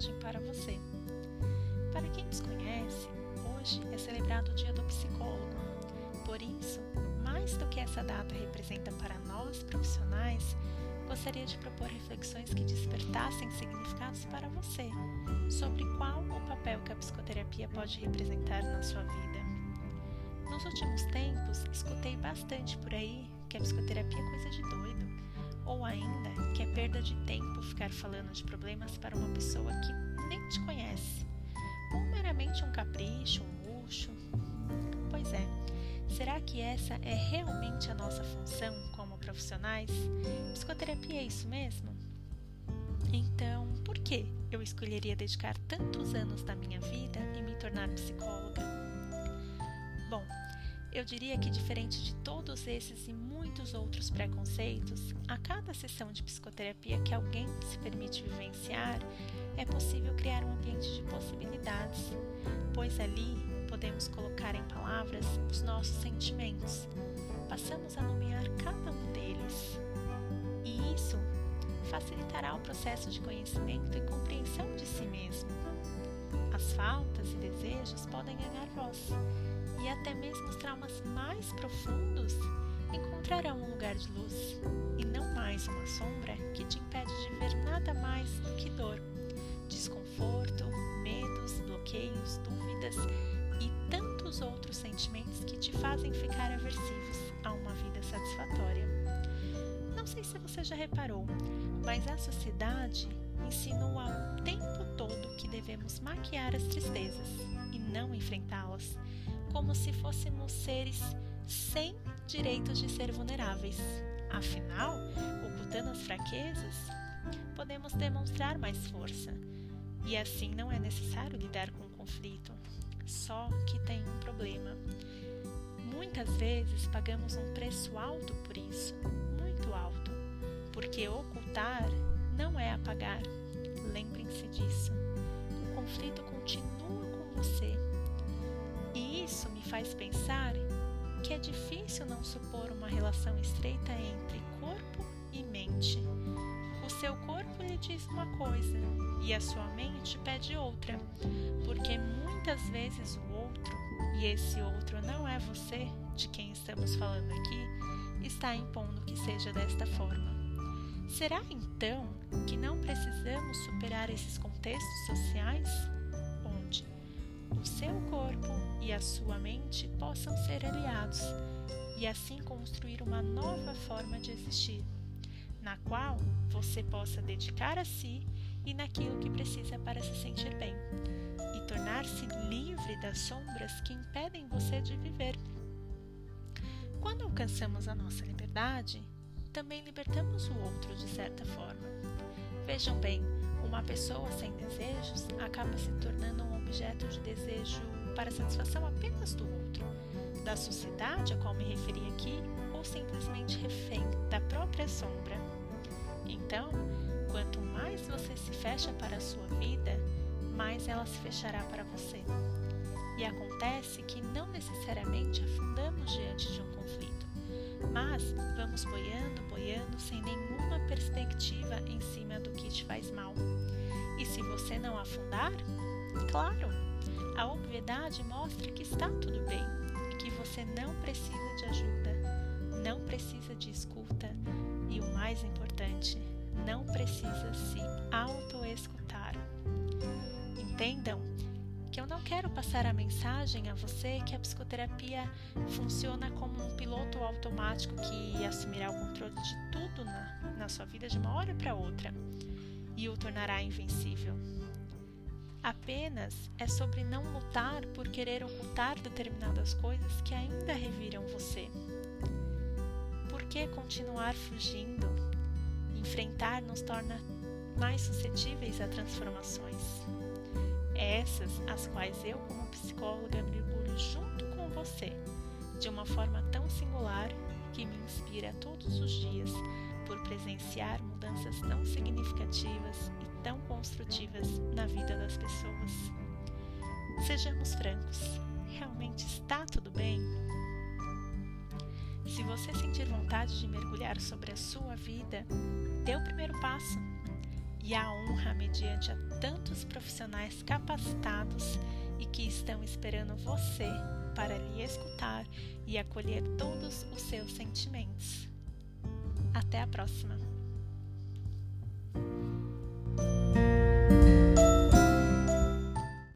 mensagem para você. Para quem desconhece, hoje é celebrado o Dia do Psicólogo. Por isso, mais do que essa data representa para nós profissionais, gostaria de propor reflexões que despertassem significados para você sobre qual o papel que a psicoterapia pode representar na sua vida. Nos últimos tempos, escutei bastante por aí que a psicoterapia é coisa de doido, ou ainda que é perda de tempo ficar falando de problemas para uma pessoa que nem te conhece, ou meramente um capricho, um luxo. Pois é, será que essa é realmente a nossa função como profissionais? Psicoterapia é isso mesmo? Então, por que eu escolheria dedicar tantos anos da minha vida e me tornar psicóloga? Bom, eu diria que, diferente de todos esses e muitos outros preconceitos, a cada sessão de psicoterapia que alguém se permite vivenciar, é possível criar um ambiente de possibilidades, pois ali podemos colocar em palavras os nossos sentimentos. Passamos a nomear cada um deles. E isso facilitará o processo de conhecimento e compreensão de si mesmo. As faltas e desejos podem ganhar voz e até mesmo os traumas mais profundos encontrarão um lugar de luz e não mais uma sombra que te impede de ver nada mais do que dor, desconforto, medos, bloqueios, dúvidas e tantos outros sentimentos que te fazem ficar aversivos a uma vida satisfatória. Não sei se você já reparou, mas a sociedade insinua o tempo todo que devemos maquiar as tristezas e não enfrentá-las como se fôssemos seres sem direitos de ser vulneráveis. Afinal, ocultando as fraquezas, podemos demonstrar mais força. E assim não é necessário lidar com o conflito. Só que tem um problema. Muitas vezes pagamos um preço alto por isso, muito alto, porque ocultar não é apagar. Lembrem-se disso. O conflito continua com você isso me faz pensar que é difícil não supor uma relação estreita entre corpo e mente. O seu corpo lhe diz uma coisa e a sua mente pede outra, porque muitas vezes o outro, e esse outro não é você, de quem estamos falando aqui, está impondo que seja desta forma. Será então que não precisamos superar esses contextos sociais? o seu corpo e a sua mente possam ser aliados e assim construir uma nova forma de existir, na qual você possa dedicar a si e naquilo que precisa para se sentir bem e tornar-se livre das sombras que impedem você de viver. Quando alcançamos a nossa liberdade, também libertamos o outro de certa forma. Vejam bem, uma pessoa sem desejos acaba se tornando um objeto de desejo para satisfação apenas do outro, da sociedade a qual me referi aqui, ou simplesmente refém da própria sombra. Então, quanto mais você se fecha para a sua vida, mais ela se fechará para você. E acontece que não necessariamente afundamos diante de um conflito, mas vamos boiando, boiando sem nenhuma perspectiva em cima do que te faz mal. E se você não afundar, Claro, a obviedade mostra que está tudo bem que você não precisa de ajuda, não precisa de escuta e, o mais importante, não precisa se autoescutar. Entendam que eu não quero passar a mensagem a você que a psicoterapia funciona como um piloto automático que assumirá o controle de tudo na, na sua vida de uma hora para outra e o tornará invencível. Apenas é sobre não lutar por querer ocultar determinadas coisas que ainda reviram você. Por que continuar fugindo? Enfrentar nos torna mais suscetíveis a transformações. Essas as quais eu, como psicóloga, mergulho junto com você, de uma forma tão singular que me inspira todos os dias por presenciar mudanças tão significativas e tão construtivas na vida das pessoas. Sejamos francos, realmente está tudo bem? Se você sentir vontade de mergulhar sobre a sua vida, dê o primeiro passo. E a honra mediante a tantos profissionais capacitados e que estão esperando você para lhe escutar e acolher todos os seus sentimentos. Até a próxima!